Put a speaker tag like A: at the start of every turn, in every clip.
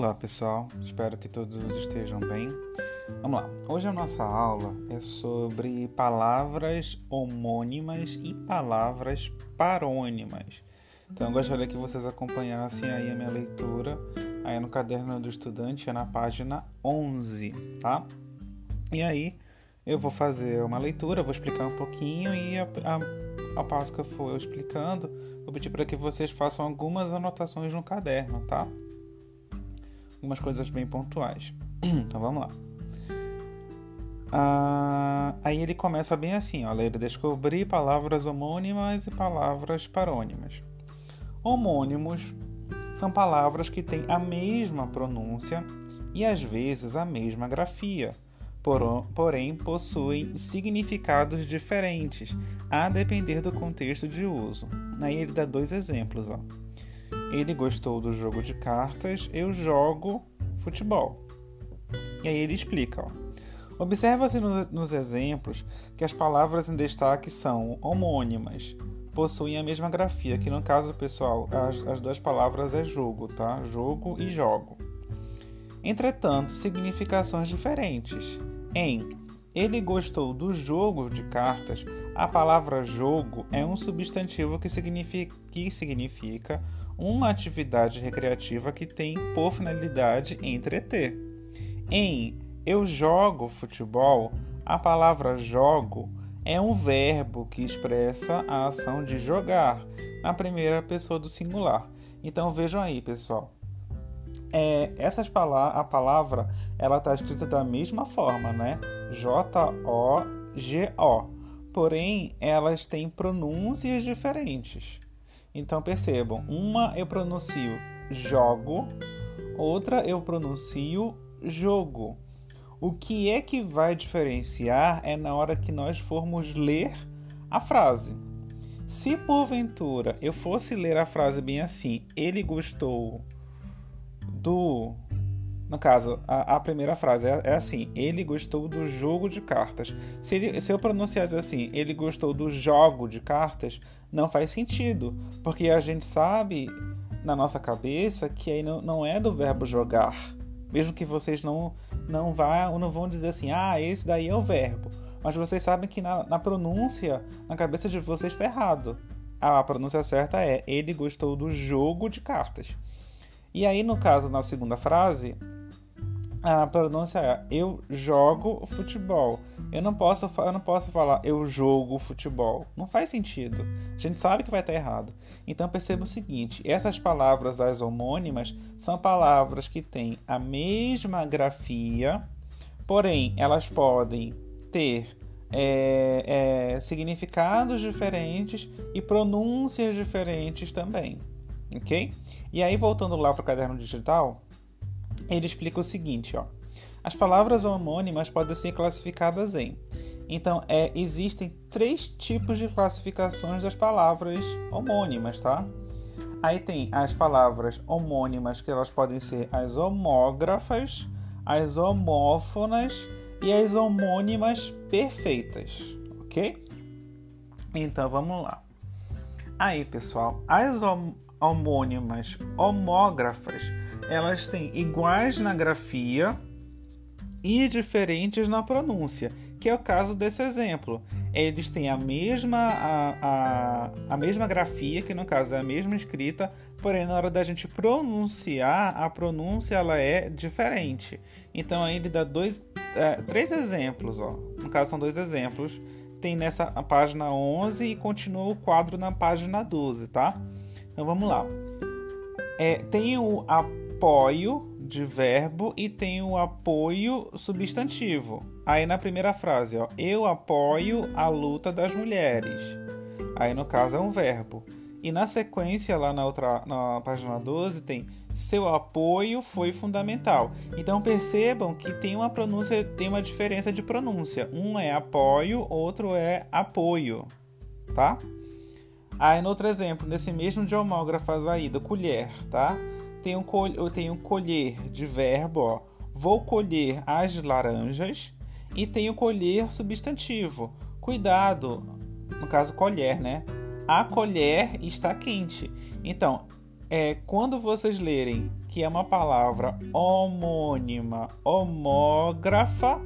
A: Olá pessoal, espero que todos estejam bem. Vamos lá, hoje a nossa aula é sobre palavras homônimas e palavras parônimas. Então eu gostaria que vocês acompanhassem aí a minha leitura aí no caderno do estudante, é na página 11, tá? E aí eu vou fazer uma leitura, vou explicar um pouquinho e a, a, ao passo que eu for explicando, vou pedir para que vocês façam algumas anotações no caderno, tá? Algumas coisas bem pontuais. então vamos lá. Ah, aí ele começa bem assim, ó, ler descobrir palavras homônimas e palavras parônimas. Homônimos são palavras que têm a mesma pronúncia e às vezes a mesma grafia, porém possuem significados diferentes, a depender do contexto de uso. Aí ele dá dois exemplos. Ó. Ele gostou do jogo de cartas, eu jogo futebol. E aí ele explica. Observa-se nos exemplos que as palavras em destaque são homônimas, possuem a mesma grafia, que no caso, pessoal, as, as duas palavras é jogo, tá? Jogo e jogo. Entretanto, significações diferentes. Em ele gostou do jogo de cartas, a palavra jogo é um substantivo que significa, que significa uma atividade recreativa que tem por finalidade entreter. Em eu jogo futebol, a palavra jogo é um verbo que expressa a ação de jogar na primeira pessoa do singular. Então vejam aí, pessoal. É, essas palavras, a palavra ela está escrita da mesma forma, né? J-O-G-O. Porém, elas têm pronúncias diferentes. Então percebam, uma eu pronuncio jogo, outra eu pronuncio jogo. O que é que vai diferenciar é na hora que nós formos ler a frase. Se porventura eu fosse ler a frase bem assim, ele gostou do no caso, a, a primeira frase é, é, assim: ele gostou do jogo de cartas. Se, ele, se eu pronunciasse assim, ele gostou do jogo de cartas, não faz sentido, porque a gente sabe na nossa cabeça que aí não, não é do verbo jogar. Mesmo que vocês não não vá, não vão dizer assim, ah, esse daí é o verbo. Mas vocês sabem que na, na pronúncia, na cabeça de vocês está errado. A pronúncia certa é ele gostou do jogo de cartas. E aí, no caso, na segunda frase, a pronúncia é eu jogo futebol. Eu não posso, eu não posso falar eu jogo futebol. Não faz sentido. A gente sabe que vai estar errado. Então perceba o seguinte: essas palavras, as homônimas, são palavras que têm a mesma grafia, porém elas podem ter é, é, significados diferentes e pronúncias diferentes também. Ok? E aí, voltando lá para o caderno digital, ele explica o seguinte, ó. As palavras homônimas podem ser classificadas em. Então, é, existem três tipos de classificações das palavras homônimas, tá? Aí tem as palavras homônimas, que elas podem ser as homógrafas, as homófonas e as homônimas perfeitas, ok? Então, vamos lá. Aí, pessoal, as homônimas homógrafas elas têm iguais na grafia e diferentes na pronúncia, que é o caso desse exemplo. Eles têm a mesma, a, a, a mesma grafia, que no caso é a mesma escrita, porém na hora da gente pronunciar, a pronúncia ela é diferente. Então aí ele dá dois, é, três exemplos, ó. no caso são dois exemplos. Tem nessa página 11 e continua o quadro na página 12, tá? Então vamos lá. É, tem o, a apoio de verbo e tem o apoio substantivo. Aí na primeira frase, ó, eu apoio a luta das mulheres. Aí no caso é um verbo. E na sequência, lá na outra na página 12, tem seu apoio foi fundamental. Então percebam que tem uma pronúncia, tem uma diferença de pronúncia. Um é apoio, outro é apoio, tá? Aí no outro exemplo, nesse mesmo de homógrafas aí, do colher, tá? Tem um, eu tenho colher de verbo, ó, vou colher as laranjas, e tenho colher substantivo. Cuidado, no caso colher, né? A colher está quente. Então, é quando vocês lerem que é uma palavra homônima, homógrafa,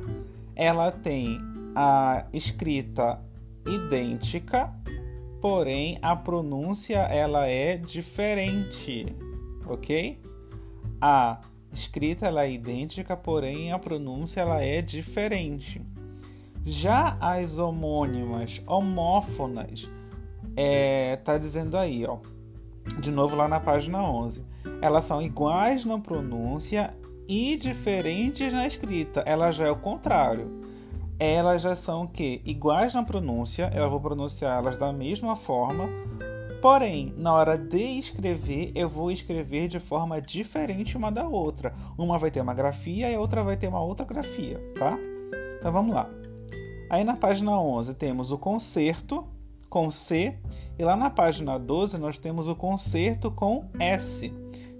A: ela tem a escrita idêntica, porém a pronúncia ela é diferente, ok? A escrita ela é idêntica, porém a pronúncia ela é diferente. Já as homônimas, homófonas, é, tá dizendo aí, ó, de novo lá na página 11. Elas são iguais na pronúncia e diferentes na escrita. Ela já é o contrário. Elas já são que iguais na pronúncia, eu vou pronunciá-las da mesma forma, porém, na hora de escrever, eu vou escrever de forma diferente uma da outra. Uma vai ter uma grafia e a outra vai ter uma outra grafia, tá? Então vamos lá. Aí na página 11 temos o concerto com C e lá na página 12 nós temos o concerto com S.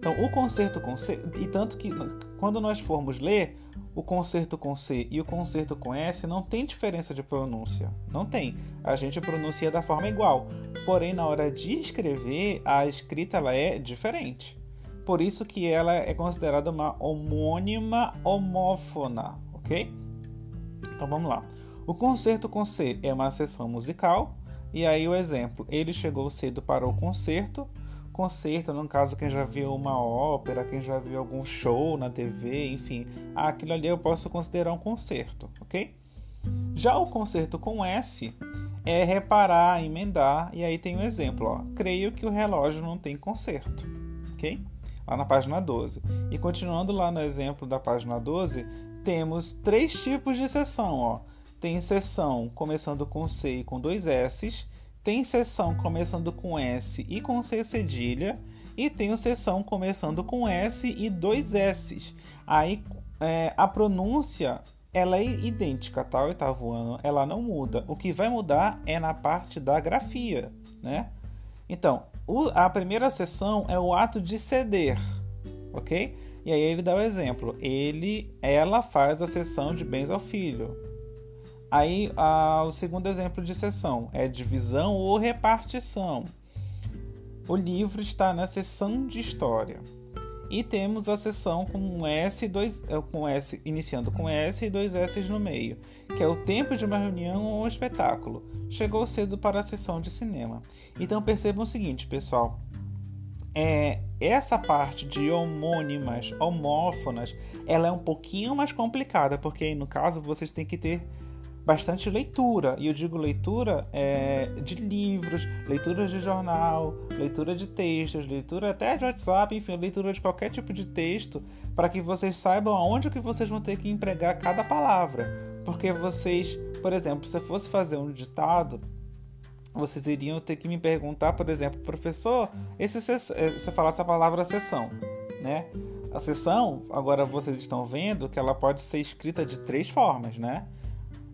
A: Então, o concerto com C, e tanto que quando nós formos ler o concerto com C e o concerto com S, não tem diferença de pronúncia. Não tem. A gente pronuncia da forma igual. Porém, na hora de escrever, a escrita ela é diferente. Por isso que ela é considerada uma homônima homófona, ok? Então vamos lá. O concerto com C é uma sessão musical e aí o exemplo, ele chegou cedo para o concerto. Concerto, no caso, quem já viu uma ópera, quem já viu algum show na TV, enfim, aquilo ali eu posso considerar um concerto, ok? Já o concerto com S é reparar, emendar, e aí tem um exemplo, ó. Creio que o relógio não tem conserto, ok? Lá na página 12. E continuando lá no exemplo da página 12, temos três tipos de sessão, ó tem seção começando com C e com dois S, tem seção começando com S e com C cedilha, e tem seção começando com S e dois S. Aí é, a pronúncia ela é idêntica, tá? Oitavo ano, ela não muda. O que vai mudar é na parte da grafia, né? Então, o, a primeira seção é o ato de ceder, ok? E aí ele dá o exemplo. Ele, ela faz a sessão de bens ao filho. Aí o segundo exemplo de seção é divisão ou repartição. O livro está na seção de história. E temos a seção com S, dois, é, com S iniciando com S e dois S no meio, que é o tempo de uma reunião ou um espetáculo. Chegou cedo para a sessão de cinema. Então percebam o seguinte, pessoal. É, essa parte de homônimas, homófonas, ela é um pouquinho mais complicada, porque aí no caso vocês têm que ter bastante leitura. E eu digo leitura é, de livros, leitura de jornal, leitura de textos, leitura até de WhatsApp, enfim, leitura de qualquer tipo de texto, para que vocês saibam aonde que vocês vão ter que empregar cada palavra. Porque vocês, por exemplo, se fosse fazer um ditado, vocês iriam ter que me perguntar, por exemplo, professor, esse é, você falar essa palavra sessão, né? A sessão, agora vocês estão vendo que ela pode ser escrita de três formas, né?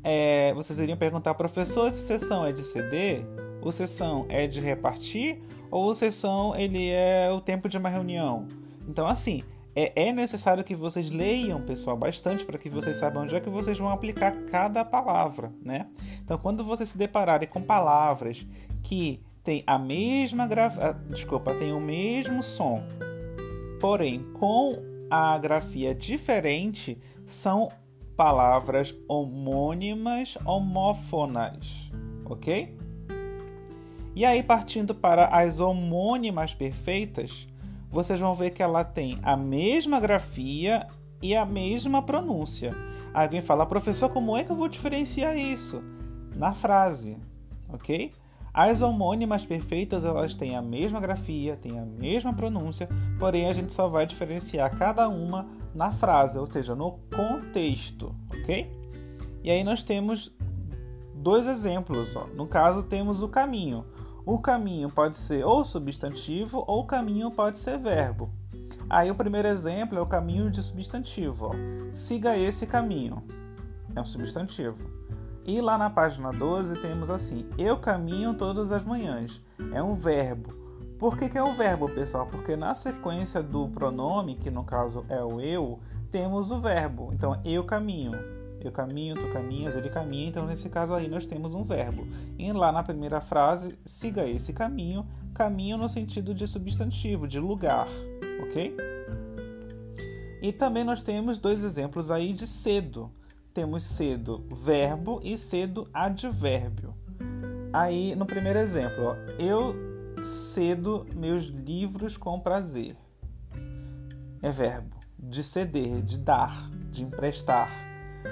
A: É, vocês iriam perguntar, professor, se sessão é de ceder, ou sessão é de repartir, ou sessão ele é o tempo de uma reunião. Então, assim, é, é necessário que vocês leiam, pessoal, bastante para que vocês saibam onde é que vocês vão aplicar cada palavra, né? Então, quando vocês se depararem com palavras que têm a mesma grafia, desculpa, tem o mesmo som, porém com a grafia diferente, são palavras homônimas homófonas, ok? E aí, partindo para as homônimas perfeitas, vocês vão ver que ela tem a mesma grafia e a mesma pronúncia. Alguém fala, professor, como é que eu vou diferenciar isso? Na frase, ok? As homônimas perfeitas elas têm a mesma grafia, têm a mesma pronúncia, porém a gente só vai diferenciar cada uma na frase, ou seja, no contexto, ok? E aí nós temos dois exemplos. Ó. No caso, temos o caminho. O caminho pode ser ou substantivo ou o caminho pode ser verbo. Aí o primeiro exemplo é o caminho de substantivo. Ó. Siga esse caminho. É um substantivo. E lá na página 12 temos assim: Eu caminho todas as manhãs. É um verbo. Por que, que é o verbo, pessoal? Porque na sequência do pronome, que no caso é o eu, temos o verbo. Então, eu caminho. Eu caminho, tu caminhas, ele caminha. Então, nesse caso aí, nós temos um verbo. E lá na primeira frase, siga esse caminho. Caminho no sentido de substantivo, de lugar, ok? E também nós temos dois exemplos aí de cedo. Temos cedo verbo e cedo advérbio. Aí, no primeiro exemplo, ó, eu cedo meus livros com prazer. É verbo. De ceder, de dar, de emprestar.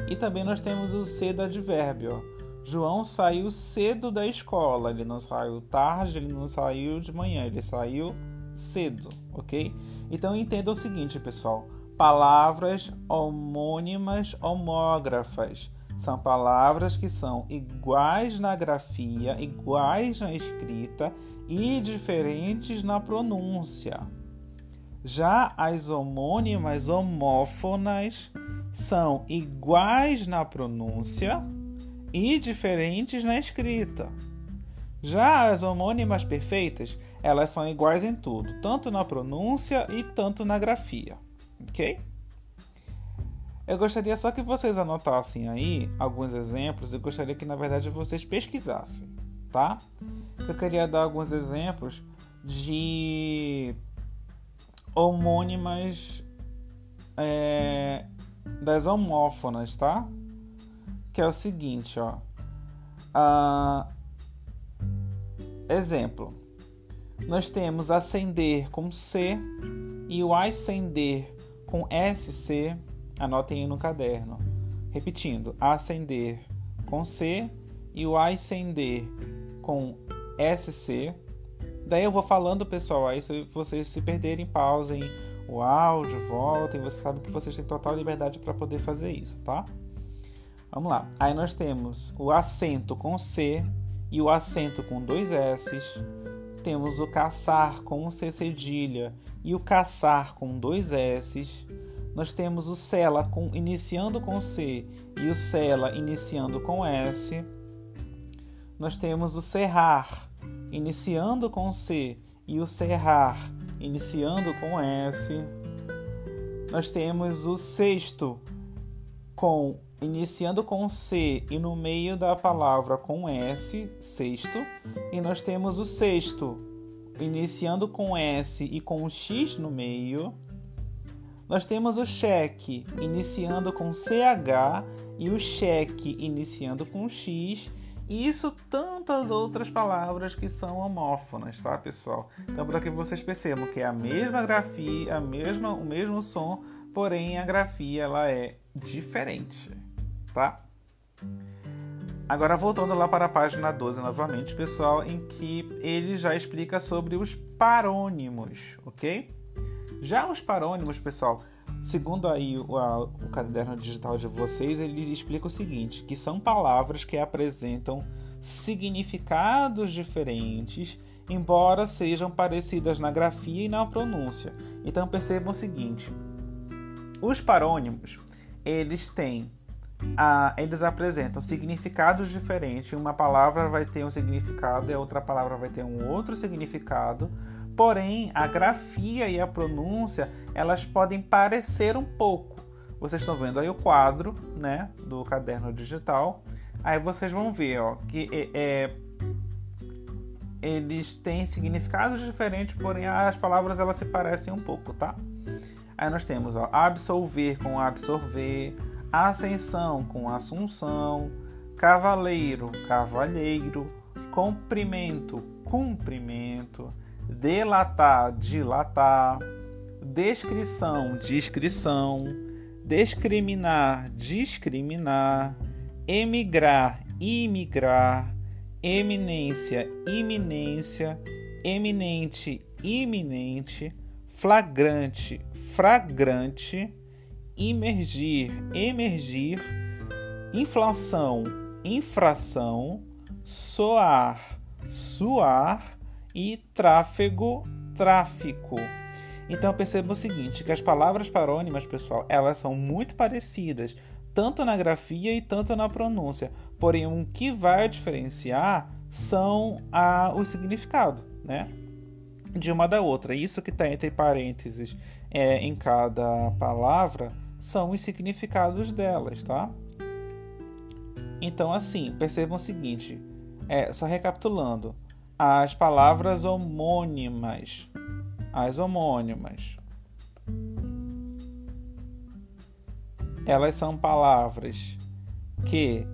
A: E também nós temos o cedo advérbio. João saiu cedo da escola. Ele não saiu tarde, ele não saiu de manhã, ele saiu cedo, ok? Então entenda o seguinte, pessoal: palavras homônimas homógrafas são palavras que são iguais na grafia, iguais na escrita e diferentes na pronúncia. Já as homônimas homófonas são iguais na pronúncia e diferentes na escrita. Já as homônimas perfeitas, elas são iguais em tudo, tanto na pronúncia e tanto na grafia, ok? Eu gostaria só que vocês anotassem aí alguns exemplos. Eu gostaria que, na verdade, vocês pesquisassem, tá? Eu queria dar alguns exemplos de homônimas é, das homófonas, tá? Que é o seguinte, ó. Ah, exemplo. Nós temos acender com C e o ascender com SC. Anotem aí no caderno. Repetindo, acender com C e o ascender com SC. Daí eu vou falando, pessoal, aí se vocês se perderem, pausem o áudio, voltem, vocês sabem que vocês têm total liberdade para poder fazer isso, tá? Vamos lá. Aí nós temos o acento com C e o acento com dois S's. Temos o caçar com C cedilha e o caçar com dois S's. Nós temos o cela com, iniciando com C e o cela iniciando com S. Nós temos o serrar iniciando com C e o serrar iniciando com S. Nós temos o sexto com iniciando com C e no meio da palavra com S, sexto. E nós temos o sexto iniciando com S e com X no meio. Nós temos o cheque iniciando com CH e o cheque iniciando com X e isso tantas outras palavras que são homófonas, tá, pessoal? Então, para que vocês percebam que é a mesma grafia, a mesma, o mesmo som, porém a grafia ela é diferente, tá? Agora voltando lá para a página 12 novamente, pessoal, em que ele já explica sobre os parônimos, ok? Já os parônimos, pessoal, Segundo aí o, a, o caderno digital de vocês, ele explica o seguinte, que são palavras que apresentam significados diferentes, embora sejam parecidas na grafia e na pronúncia. Então percebam o seguinte: os parônimos, eles têm a, eles apresentam significados diferentes. Uma palavra vai ter um significado e a outra palavra vai ter um outro significado Porém, a grafia e a pronúncia, elas podem parecer um pouco. Vocês estão vendo aí o quadro, né, do caderno digital. Aí vocês vão ver, ó, que é, é eles têm significados diferentes, porém as palavras elas se parecem um pouco, tá? Aí nós temos, ó, absolver com absorver, ascensão com assunção, cavaleiro, cavalheiro, comprimento, cumprimento, delatar, dilatar, descrição, descrição, discriminar, discriminar, emigrar, imigrar, eminência, iminência, eminente, iminente, flagrante, fragrante, imergir, emergir, inflação, infração, soar, suar, e tráfego, tráfico. Então perceba o seguinte, que as palavras parônimas, pessoal, elas são muito parecidas, tanto na grafia e tanto na pronúncia. Porém, o que vai diferenciar são a, o significado, né? De uma da outra. Isso que está entre parênteses é, em cada palavra são os significados delas, tá? Então, assim, percebam o seguinte: é, só recapitulando, as palavras homônimas, as homônimas, elas são palavras que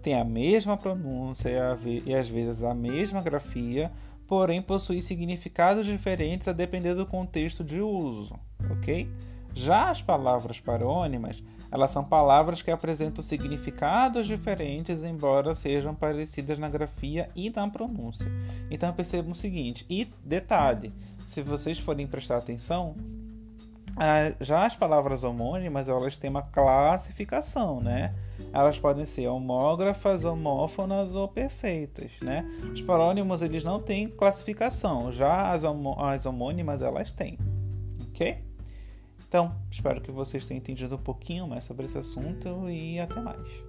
A: têm a mesma pronúncia e às vezes a mesma grafia, porém possuem significados diferentes a depender do contexto de uso, ok? Já as palavras parônimas, elas são palavras que apresentam significados diferentes, embora sejam parecidas na grafia e na pronúncia. Então percebam o seguinte, e detalhe, se vocês forem prestar atenção, já as palavras homônimas, elas têm uma classificação, né? Elas podem ser homógrafas, homófonas ou perfeitas, né? Os parônimos, eles não têm classificação, já as, as homônimas, elas têm, ok? Então, espero que vocês tenham entendido um pouquinho mais sobre esse assunto e até mais.